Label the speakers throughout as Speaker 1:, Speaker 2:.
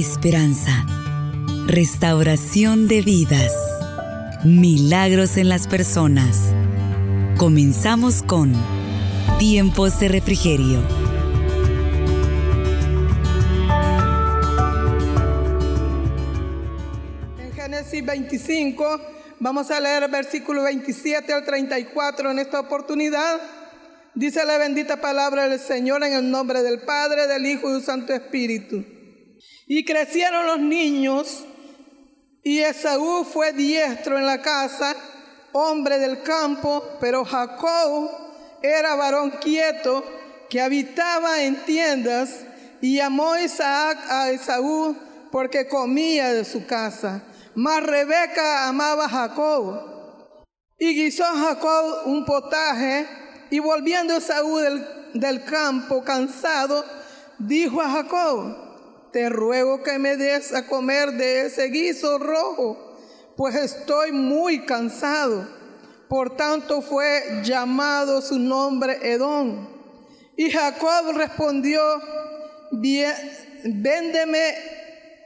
Speaker 1: esperanza, restauración de vidas, milagros en las personas. Comenzamos con Tiempos de Refrigerio.
Speaker 2: En Génesis 25 vamos a leer el versículo 27 al 34 en esta oportunidad. Dice la bendita palabra del Señor en el nombre del Padre, del Hijo y del Santo Espíritu. Y crecieron los niños, y Esaú fue diestro en la casa, hombre del campo, pero Jacob era varón quieto que habitaba en tiendas, y llamó Isaac a Esaú porque comía de su casa. Mas Rebeca amaba a Jacob. Y guisó Jacob un potaje, y volviendo Esaú del, del campo cansado, dijo a Jacob, te ruego que me des a comer de ese guiso rojo, pues estoy muy cansado. Por tanto fue llamado su nombre Edom. Y Jacob respondió, véndeme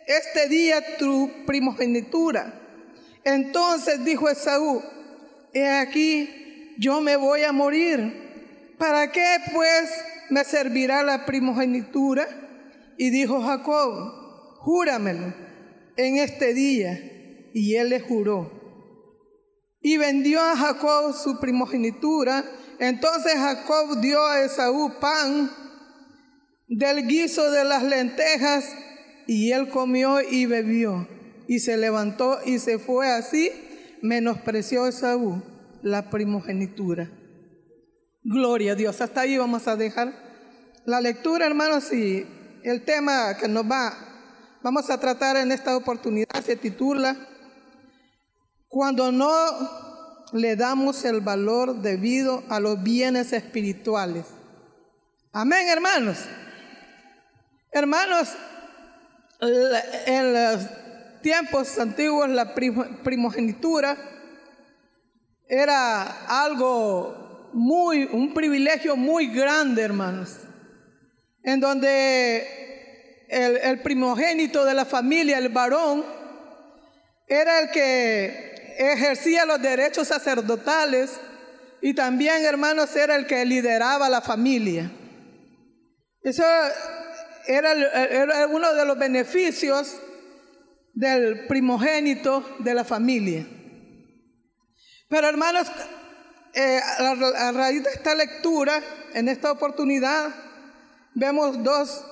Speaker 2: este día tu primogenitura. Entonces dijo Esaú, he aquí, yo me voy a morir. ¿Para qué pues me servirá la primogenitura? Y dijo Jacob, júramelo en este día. Y él le juró. Y vendió a Jacob su primogenitura. Entonces Jacob dio a Esaú pan del guiso de las lentejas y él comió y bebió. Y se levantó y se fue así. Menospreció Esaú la primogenitura. Gloria a Dios. Hasta ahí vamos a dejar la lectura, hermanos, y el tema que nos va, vamos a tratar en esta oportunidad se titula Cuando no le damos el valor debido a los bienes espirituales. Amén, hermanos. Hermanos, en los tiempos antiguos la primogenitura era algo muy, un privilegio muy grande, hermanos en donde el, primogénito de la familia, el varón, era el que ejercía los derechos sacerdotales y también, hermanos, era el que lideraba la familia. Eso era, uno de los beneficios del primogénito de la familia. Pero hermanos, eh, a raíz de esta lectura, en esta oportunidad, vemos dos,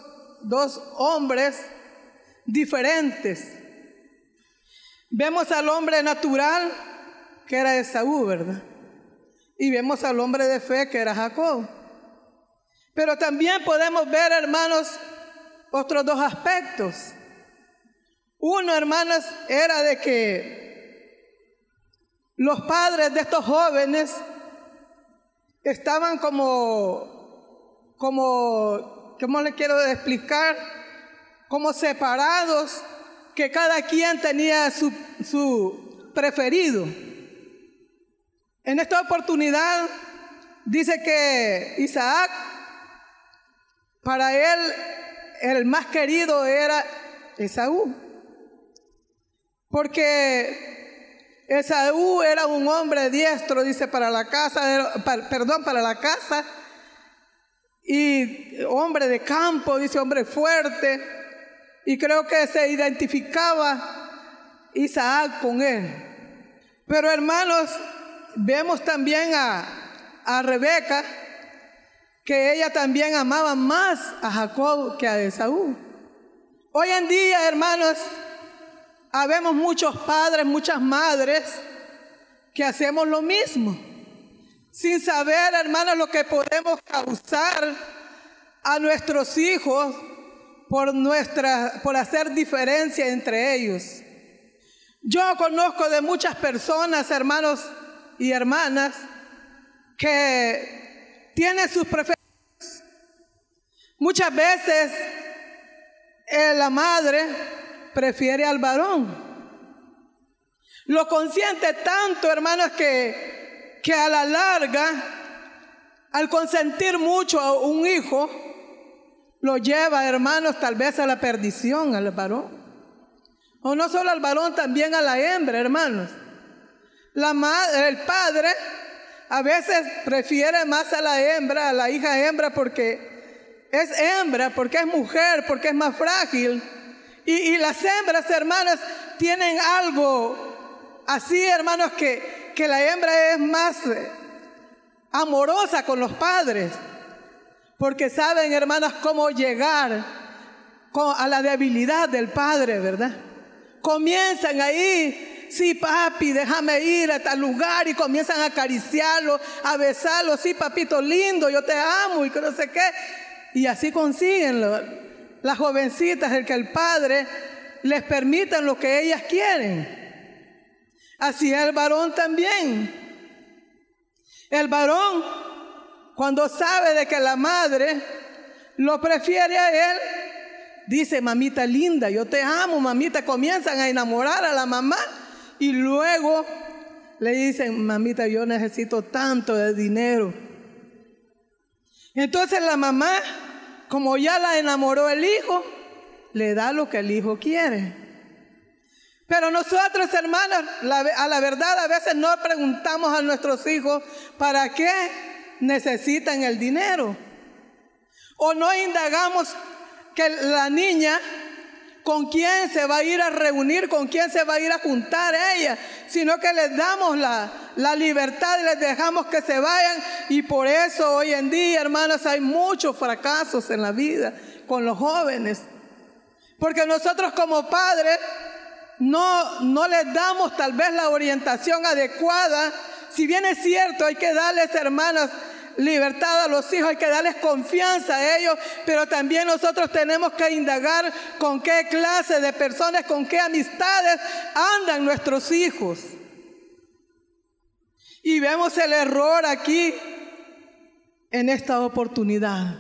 Speaker 2: dos hombres diferentes. Vemos al hombre natural, que era Esaú, ¿verdad? Y vemos al hombre de fe, que era Jacob. Pero también podemos ver, hermanos, otros dos aspectos. Uno, hermanos, era de que los padres de estos jóvenes estaban como como, ¿cómo le quiero explicar? Como separados, que cada quien tenía su, su preferido. En esta oportunidad dice que Isaac, para él el más querido era Esaú. Porque Esaú era un hombre diestro, dice, para la casa, perdón, para la casa y hombre de campo, dice hombre fuerte, y creo que se identificaba Isaac con él. Pero hermanos, vemos también a, a Rebeca, que ella también amaba más a Jacob que a Esaú. Hoy en día, hermanos, habemos muchos padres, muchas madres que hacemos lo mismo sin saber, hermanos, lo que podemos causar a nuestros hijos por, nuestra, por hacer diferencia entre ellos. Yo conozco de muchas personas, hermanos y hermanas, que tienen sus preferencias. Muchas veces eh, la madre prefiere al varón. Lo consiente tanto, hermanos, que que a la larga, al consentir mucho a un hijo, lo lleva, hermanos, tal vez a la perdición al varón. O no solo al varón, también a la hembra, hermanos. La madre, el padre a veces prefiere más a la hembra, a la hija hembra, porque es hembra, porque es mujer, porque es más frágil. Y, y las hembras, hermanas, tienen algo así, hermanos, que, que la hembra es más amorosa con los padres. Porque saben, hermanas, cómo llegar a la debilidad del padre, ¿verdad? Comienzan ahí, sí, papi, déjame ir a tal lugar y comienzan a acariciarlo, a besarlo, sí, papito lindo, yo te amo y que no sé qué. Y así consiguen las jovencitas, el que el padre les permita lo que ellas quieren. Así el varón también. El varón, cuando sabe de que la madre lo prefiere a él, dice, mamita linda, yo te amo, mamita, comienzan a enamorar a la mamá y luego le dicen, mamita, yo necesito tanto de dinero. Entonces la mamá, como ya la enamoró el hijo, le da lo que el hijo quiere. Pero nosotros, hermanos, a la verdad a veces no preguntamos a nuestros hijos para qué necesitan el dinero. O no indagamos que la niña con quién se va a ir a reunir, con quién se va a ir a juntar ella, sino que les damos la, la libertad y les dejamos que se vayan. Y por eso hoy en día, hermanos, hay muchos fracasos en la vida con los jóvenes. Porque nosotros como padres no, no les damos tal vez la orientación adecuada. Si bien es cierto, hay que darles, hermanas, libertad a los hijos, hay que darles confianza a ellos, pero también nosotros tenemos que indagar con qué clase de personas, con qué amistades andan nuestros hijos. Y vemos el error aquí en esta oportunidad.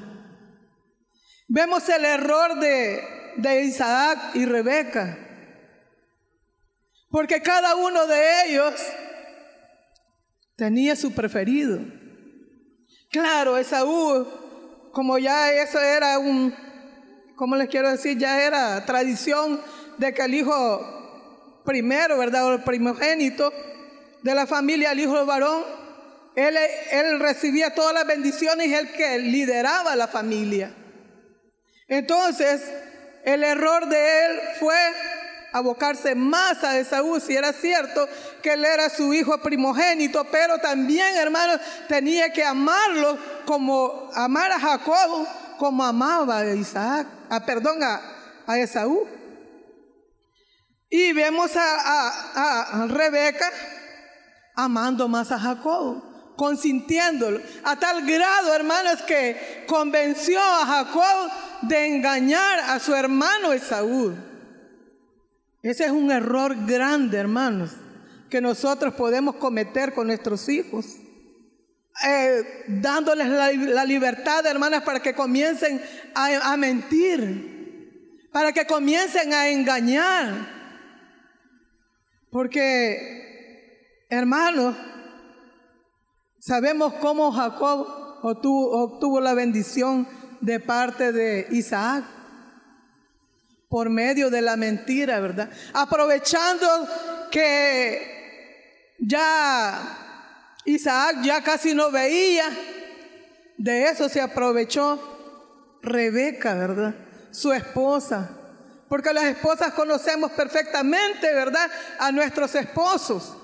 Speaker 2: Vemos el error de, de Isaac y Rebeca. Porque cada uno de ellos tenía su preferido. Claro, Esaú, como ya eso era un, ¿cómo les quiero decir? Ya era tradición de que el hijo primero, ¿verdad? O el primogénito de la familia, el hijo varón, él, él recibía todas las bendiciones y él que lideraba la familia. Entonces, el error de él fue abocarse más a Esaú, si era cierto que él era su hijo primogénito, pero también, hermanos, tenía que amarlo como amar a Jacob, como amaba a Isaac, a, perdón, a, a Esaú. Y vemos a, a Rebeca amando más a Jacob consintiéndolo, a tal grado, hermanos, que convenció a Jacob de engañar a su hermano Esaú. Ese es un error grande, hermanos, que nosotros podemos cometer con nuestros hijos. Eh, dándoles la, libertad, hermanas, para que comiencen a, a mentir, para que comiencen a engañar. Porque, hermanos, sabemos cómo Jacob obtuvo la bendición de parte de Isaac por medio de la mentira, ¿verdad? Aprovechando que ya Isaac ya casi no veía, de eso se aprovechó Rebeca, ¿verdad? Su esposa. Porque las esposas conocemos perfectamente, ¿verdad? A nuestros esposos.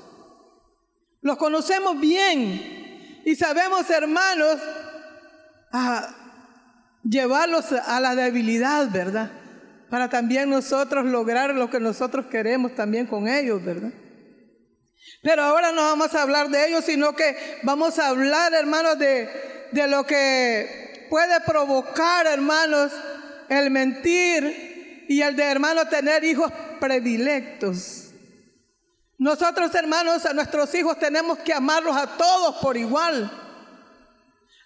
Speaker 2: Los conocemos bien. Y sabemos, hermanos, llevarlos a la debilidad, ¿verdad? Para también nosotros lograr lo que nosotros queremos también con ellos, ¿verdad? Pero ahora no vamos a hablar de ellos, sino que vamos a hablar, hermanos, de, de lo que puede provocar, hermanos, el mentir y el de, hermanos, tener hijos predilectos. Nosotros, hermanos, a nuestros hijos tenemos que amarlos a todos por igual.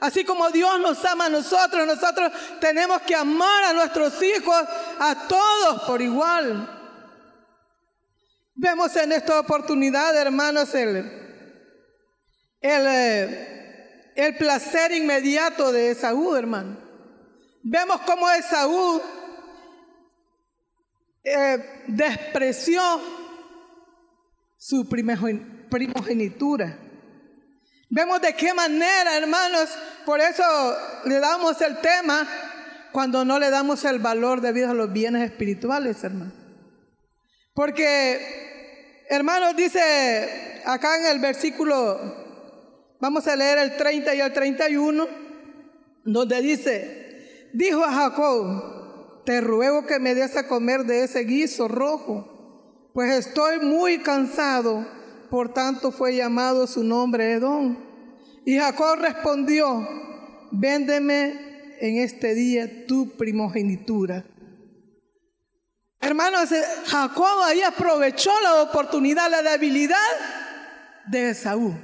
Speaker 2: Así como Dios nos ama a nosotros, nosotros tenemos que amar a nuestros hijos, a todos por igual. Vemos en esta oportunidad, hermanos, el, el, eh, placer inmediato de Esaú, hermano. vemos cómo Esaú eh, despreció su primogenitura. Vemos de qué manera, hermanos, por eso le damos el tema cuando no le damos el valor debido a los bienes espirituales, hermanos. Porque, hermanos, dice acá en el versículo, vamos a leer el 30 y el 31, donde dice, dijo a Jacob, te ruego que me des a comer de ese guiso rojo, pues estoy muy cansado por tanto fue llamado su nombre Edom. Y Jacob respondió, véndeme en este día tu primogenitura. Hermanos, eh, Jacob ahí aprovechó la oportunidad, la debilidad de Esaú.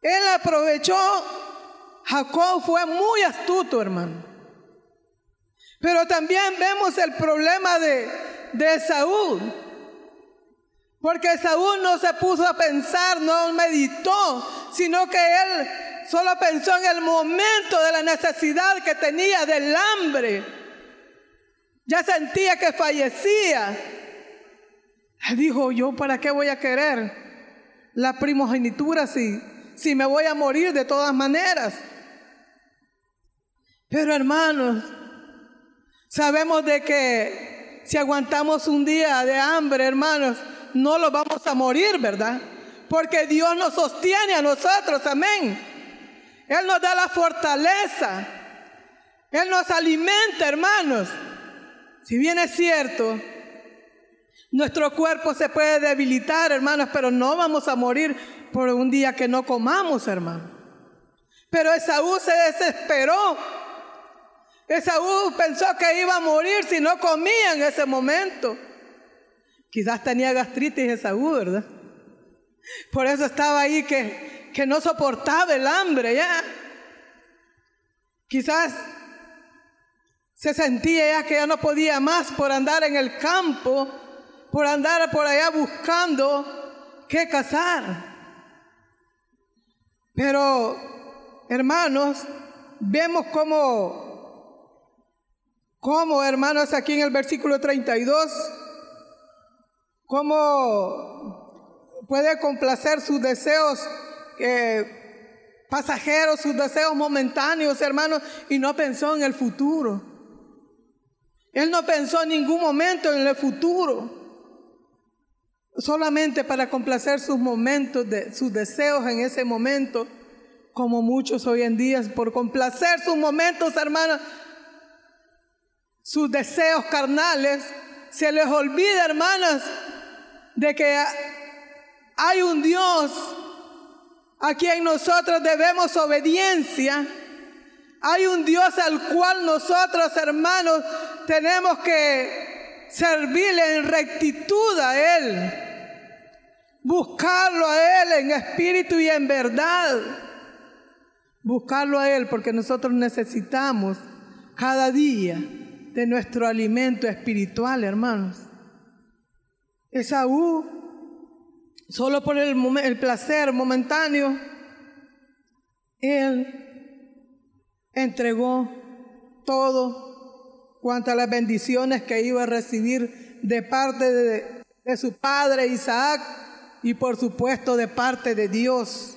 Speaker 2: Él aprovechó, Jacob fue muy astuto, hermano. Pero también vemos el problema de, de Esaú. Porque Saúl no se puso a pensar, no meditó, sino que él solo pensó en el momento de la necesidad que tenía del hambre. Ya sentía que fallecía. Dijo, yo para qué voy a querer la primogenitura si, si me voy a morir de todas maneras. Pero hermanos, sabemos de que si aguantamos un día de hambre, hermanos, no lo vamos a morir, ¿verdad? Porque Dios nos sostiene a nosotros, amén. Él nos da la fortaleza. Él nos alimenta, hermanos. Si bien es cierto, nuestro cuerpo se puede debilitar, hermanos, pero no vamos a morir por un día que no comamos, hermano. Pero Esaú se desesperó. Esaú pensó que iba a morir si no comía en ese momento. Quizás tenía gastritis Esaú, ¿verdad? Por eso estaba ahí que, que no soportaba el hambre ya. Quizás se sentía ya que ya no podía más por andar en el campo, por andar por allá buscando qué cazar. Pero, hermanos, vemos cómo, cómo, hermanos, aquí en el versículo 32, cómo puede complacer sus deseos eh, pasajeros, sus deseos momentáneos, hermanos, y no pensó en el futuro. Él no pensó en ningún momento en el futuro. Solamente para complacer sus momentos, de, sus deseos en ese momento, como muchos hoy en día, por complacer sus momentos, hermanos, sus deseos carnales, se les olvida, hermanas, de que hay un Dios a quien nosotros debemos obediencia. Hay un Dios al cual nosotros, hermanos, tenemos que servirle en rectitud a Él. Buscarlo a Él en espíritu y en verdad. Buscarlo a Él porque nosotros necesitamos cada día de nuestro alimento espiritual, hermanos. Esaú, solo por el, placer momentáneo, él entregó todo cuanto a las bendiciones que iba a recibir de parte de, de su padre Isaac y por supuesto de parte de Dios.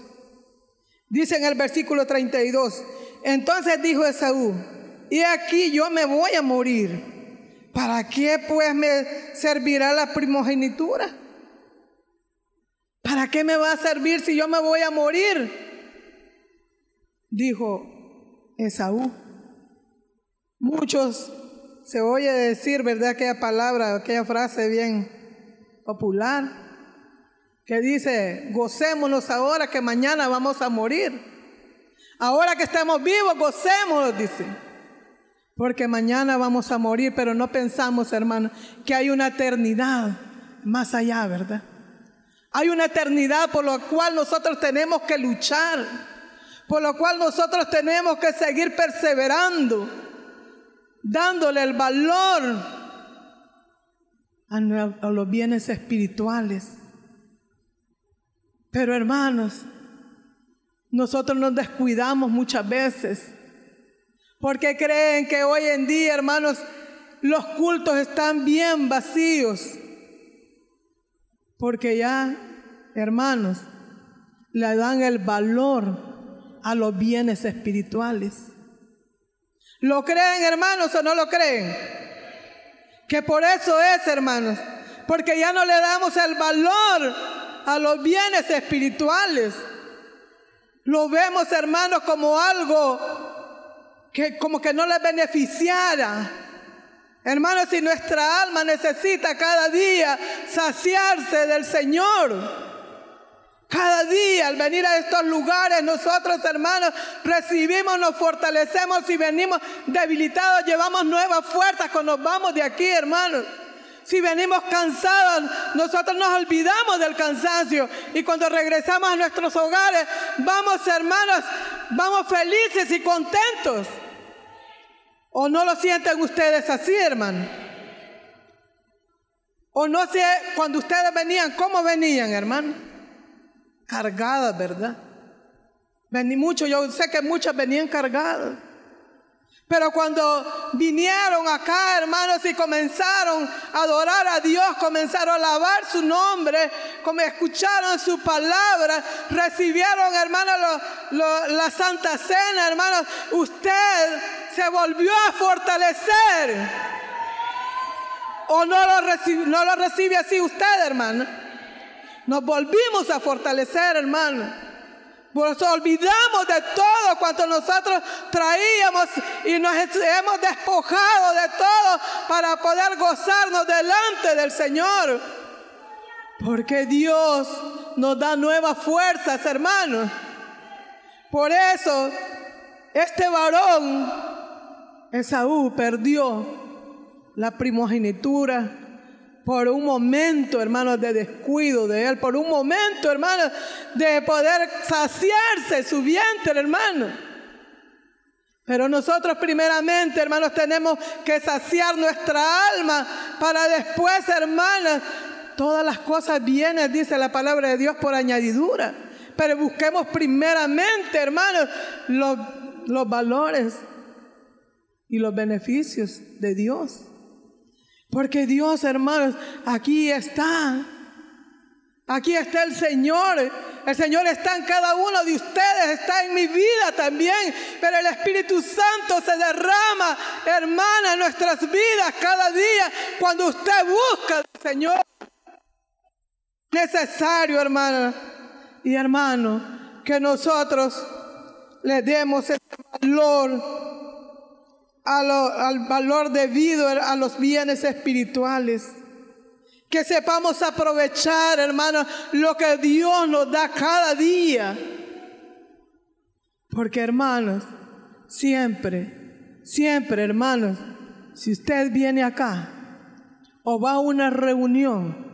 Speaker 2: Dice en el versículo 32, entonces dijo Esaú, y aquí yo me voy a morir ¿Para qué pues me servirá la primogenitura? ¿Para qué me va a servir si yo me voy a morir? Dijo Esaú. Muchos se oye decir, ¿verdad? Aquella palabra, aquella frase bien popular, que dice, gocémonos ahora que mañana vamos a morir. Ahora que estamos vivos, gocémonos, dice porque mañana vamos a morir, pero no pensamos, hermano, que hay una eternidad más allá, ¿verdad? Hay una eternidad por la cual nosotros tenemos que luchar, por lo cual nosotros tenemos que seguir perseverando, dándole el valor a los bienes espirituales. Pero hermanos, nosotros nos descuidamos muchas veces Porque creen que hoy en día, hermanos, los cultos están bien vacíos. Porque ya, hermanos, le dan el valor a los bienes espirituales. ¿Lo creen, hermanos, o no lo creen? Que por eso es, hermanos, porque ya no le damos el valor a los bienes espirituales. Lo vemos, hermanos, como algo que como que no le beneficiara. Hermanos, si nuestra alma necesita cada día saciarse del Señor, cada día al venir a estos lugares nosotros hermanos recibimos, nos fortalecemos y venimos debilitados, llevamos nuevas fuerzas cuando nos vamos de aquí hermanos. Si venimos cansados, nosotros nos olvidamos del cansancio y cuando regresamos a nuestros hogares, vamos hermanos, vamos felices y contentos. ¿O no lo sienten ustedes así, hermano? ¿O no sé cuando ustedes venían, cómo venían, hermano? Cargadas, ¿verdad? Vení mucho, yo sé que muchas venían cargadas. Pero cuando vinieron acá, hermanos, y comenzaron a adorar a Dios, comenzaron a alabar su nombre, como escucharon su palabra, recibieron, hermanos, la Santa Cena, hermanos, usted se volvió a fortalecer. ¿O no lo, recibe, no lo recibe así usted, hermano? Nos volvimos a fortalecer, hermano. Nos olvidamos de todo cuanto nosotros traíamos y nos hemos despojado de todo para poder gozarnos delante del Señor. Porque Dios nos da nuevas fuerzas, hermanos. Por eso, este varón, Esaú, perdió la primogenitura por un momento, hermanos, de descuido de él, por un momento, hermanos, de poder saciarse su vientre, hermano. Pero nosotros primeramente, hermanos, tenemos que saciar nuestra alma para después, hermanos, todas las cosas vienen, dice la palabra de Dios, por añadidura. Pero busquemos primeramente, hermanos, los, los valores y los beneficios de Dios. Porque Dios, hermanos, aquí está. Aquí está el Señor. El Señor está en cada uno de ustedes, está en mi vida también. Pero el Espíritu Santo se derrama, hermana, en nuestras vidas cada día cuando usted busca al Señor. Necesario, hermana y hermano, que nosotros le demos ese valor al valor debido a los bienes espirituales. Que sepamos aprovechar, hermanos, lo que Dios nos da cada día. Porque, hermanos, siempre, siempre, hermanos, si usted viene acá o va a una reunión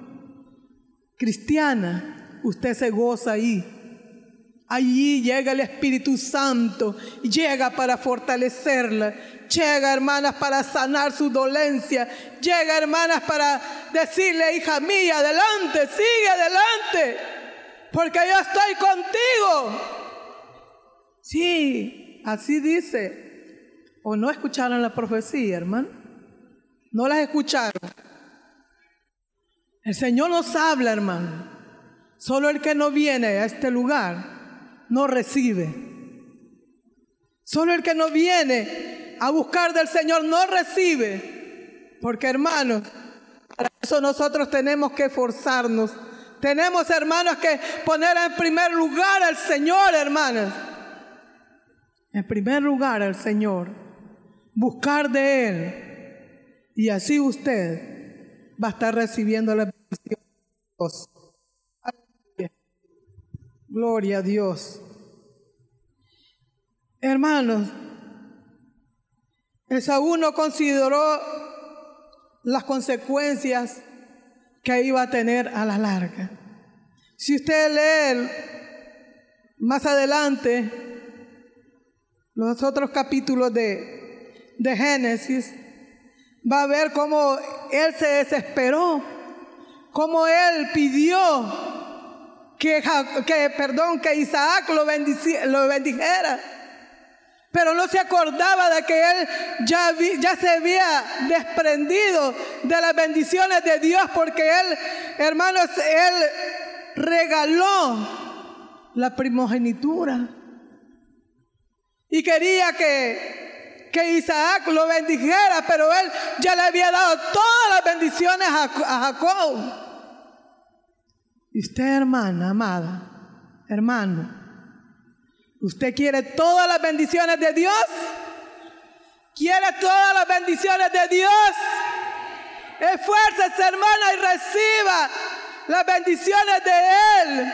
Speaker 2: cristiana, usted se goza ahí. Allí llega el Espíritu Santo, llega para fortalecerla, llega hermanas para sanar su dolencia, llega hermanas para decirle, hija mía, adelante, sigue adelante, porque yo estoy contigo. Sí, así dice. ¿O no escucharon la profecía, hermano? No las escucharon. El Señor nos habla, hermano. Solo el que no viene a este lugar no recibe. Solo el que no viene a buscar del Señor no recibe. Porque hermanos, para eso nosotros tenemos que esforzarnos. Tenemos hermanos que poner en primer lugar al Señor, hermanos. En primer lugar al Señor. Buscar de Él. Y así usted va a estar recibiendo la bendición de Dios. Gloria a Dios. Hermanos, Esaú no consideró las consecuencias que iba a tener a la larga. Si usted lee más adelante los otros capítulos de, de Génesis, va a ver cómo él se desesperó, cómo él pidió que, perdón, que Isaac lo, lo bendijera. pero no se acordaba de que él ya, ya se había desprendido de las bendiciones de Dios porque él, hermanos, él regaló la primogenitura y quería que, que Isaac lo bendijera, pero él ya le había dado todas las bendiciones a, a Jacob. Y usted, hermana, amada, hermano, ¿Usted quiere todas las bendiciones de Dios? ¿Quiere todas las bendiciones de Dios? Esfuércese, hermana, y reciba las bendiciones de Él.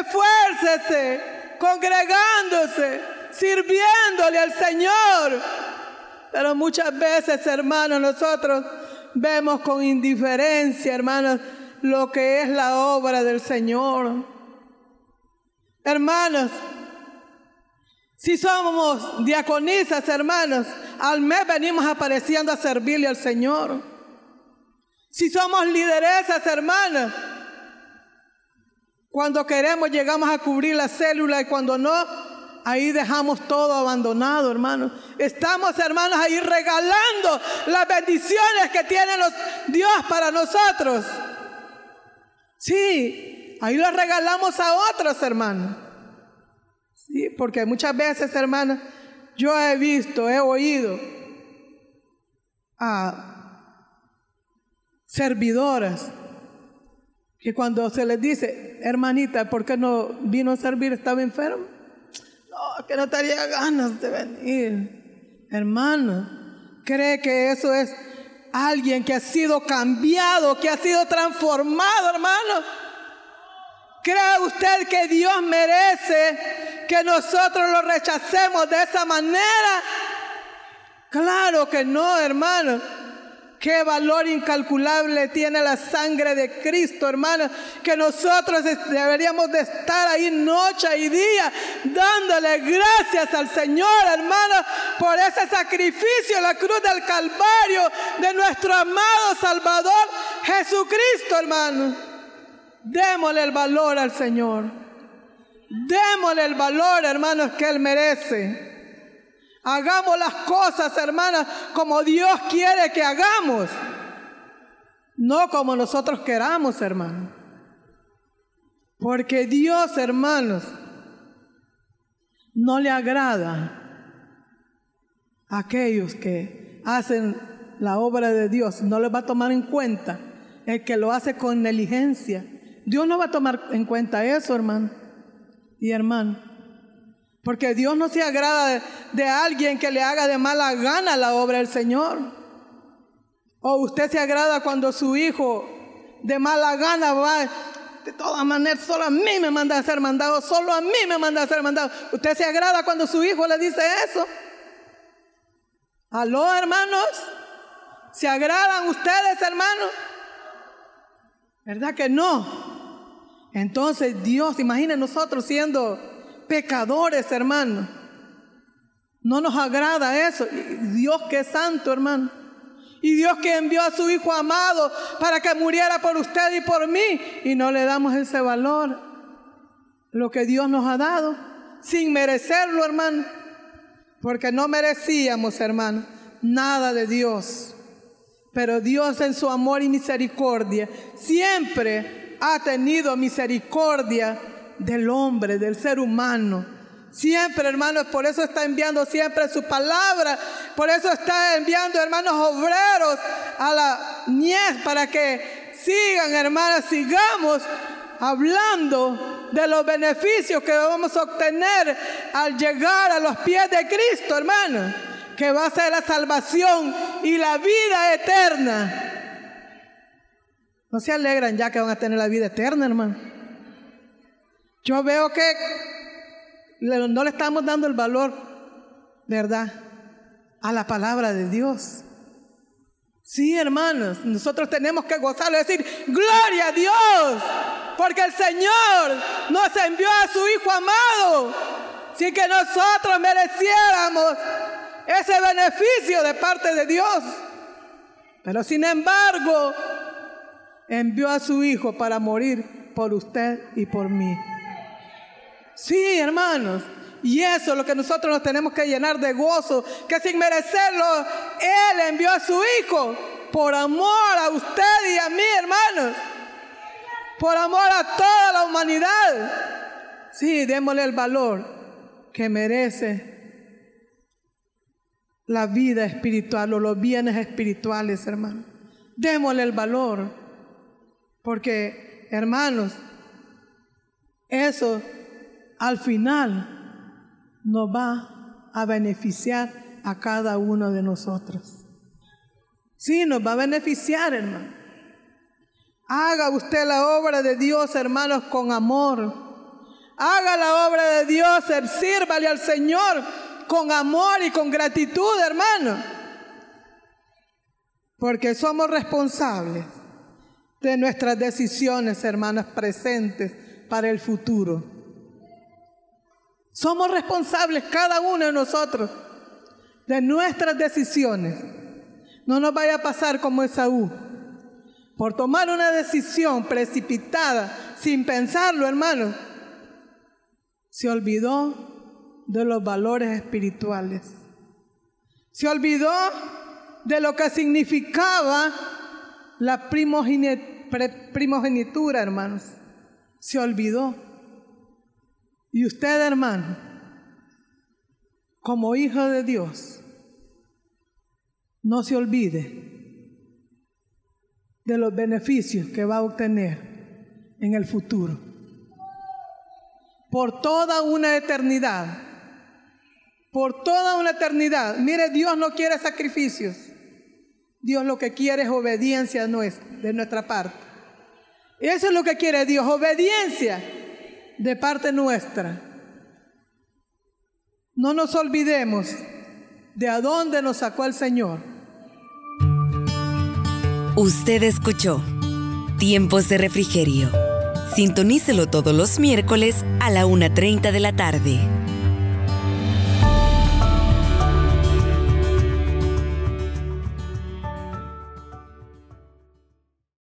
Speaker 2: Esfuércese, congregándose, sirviéndole al Señor. Pero muchas veces, hermanos, nosotros vemos con indiferencia, hermanos, lo que es la obra del Señor. Hermanos, si somos diaconisas, hermanos, al mes venimos apareciendo a servirle al Señor. Si somos lideresas, hermanas, cuando queremos llegamos a cubrir la célula y cuando no, ahí dejamos todo abandonado, hermanos. Estamos, hermanos, ahí regalando las bendiciones que tiene Dios para nosotros. Sí, ahí lo regalamos a otros, hermanos. Sí, porque muchas veces, hermanas, yo he visto, he oído a servidoras que cuando se les dice, hermanita, ¿por qué no vino a servir? ¿Estaba enfermo? No, que no tenía ganas de venir. Hermano, ¿cree que eso es alguien que ha sido cambiado, que ha sido transformado, hermano? ¿Cree usted que Dios merece que nosotros lo rechacemos de esa manera? Claro que no, hermano. Qué valor incalculable tiene la sangre de Cristo, hermano, que nosotros deberíamos de estar ahí noche y día dándole gracias al Señor, hermano, por ese sacrificio en la cruz del Calvario de nuestro amado Salvador Jesucristo, hermano. Démosle el valor al Señor. Démosle el valor, hermanos, que Él merece. Hagamos las cosas, hermanas, como Dios quiere que hagamos. No como nosotros queramos, hermanos. Porque Dios, hermanos, no le agrada a aquellos que hacen la obra de Dios. No les va a tomar en cuenta el que lo hace con negligencia Dios no va a tomar en cuenta eso, hermano y hermano. Porque Dios no se agrada de, alguien que le haga de mala gana la obra del Señor. O usted se agrada cuando su hijo de mala gana va, de todas maneras, solo a mí me manda a ser mandado, solo a mí me manda a ser mandado. ¿Usted se agrada cuando su hijo le dice eso? ¿Aló, hermanos? ¿Se agradan ustedes, hermanos? ¿Verdad que no? Entonces Dios, imaginen nosotros siendo pecadores, hermano. No nos agrada eso. Dios que es santo, hermano. Y Dios que envió a su Hijo amado para que muriera por usted y por mí. Y no le damos ese valor. Lo que Dios nos ha dado. Sin merecerlo, hermano. Porque no merecíamos, hermano, nada de Dios. Pero Dios en su amor y misericordia siempre ha tenido misericordia del hombre, del ser humano. Siempre, hermanos, por eso está enviando siempre su palabra. Por eso está enviando, hermanos, obreros a la niez para que sigan, hermanas, sigamos hablando de los beneficios que vamos a obtener al llegar a los pies de Cristo, hermano, que va a ser la salvación y la vida eterna. No se alegran ya que van a tener la vida eterna, hermano. Yo veo que no le estamos dando el valor, ¿verdad? A la palabra de Dios. Sí, hermanos, nosotros tenemos que gozarlo y decir, gloria a Dios, porque el Señor nos envió a su Hijo amado, sin que nosotros mereciéramos ese beneficio de parte de Dios. Pero sin embargo, envió a su Hijo para morir por usted y por mí. Sí, hermanos. Y eso es lo que nosotros nos tenemos que llenar de gozo, que sin merecerlo, Él envió a su Hijo por amor a usted y a mí, hermanos. Por amor a toda la humanidad. Sí, démosle el valor que merece la vida espiritual o los bienes espirituales, hermanos. Démosle el valor. Porque, hermanos, eso al final nos va a beneficiar a cada uno de nosotros. Sí, nos va a beneficiar, hermano. Haga usted la obra de Dios, hermanos, con amor. Haga la obra de Dios, sírvale al Señor con amor y con gratitud, hermano. Porque somos responsables de nuestras decisiones, hermanas, presentes para el futuro. Somos responsables cada uno de nosotros de nuestras decisiones. No nos vaya a pasar como Esaú. Por tomar una decisión precipitada, sin pensarlo, hermano, se olvidó de los valores espirituales. Se olvidó de lo que significaba la primogenitura, hermanos. Se olvidó. Y usted, hermano, como hijo de Dios, no se olvide de los beneficios que va a obtener en el futuro. Por toda una eternidad. Por toda una eternidad. Mire, Dios no quiere sacrificios. Dios lo que quiere es obediencia de nuestra parte. Eso es lo que quiere Dios, obediencia de parte nuestra. No nos olvidemos de a dónde nos sacó el Señor.
Speaker 1: Usted escuchó Tiempos de Refrigerio. Sintonícelo todos los miércoles a la 1.30 de la tarde.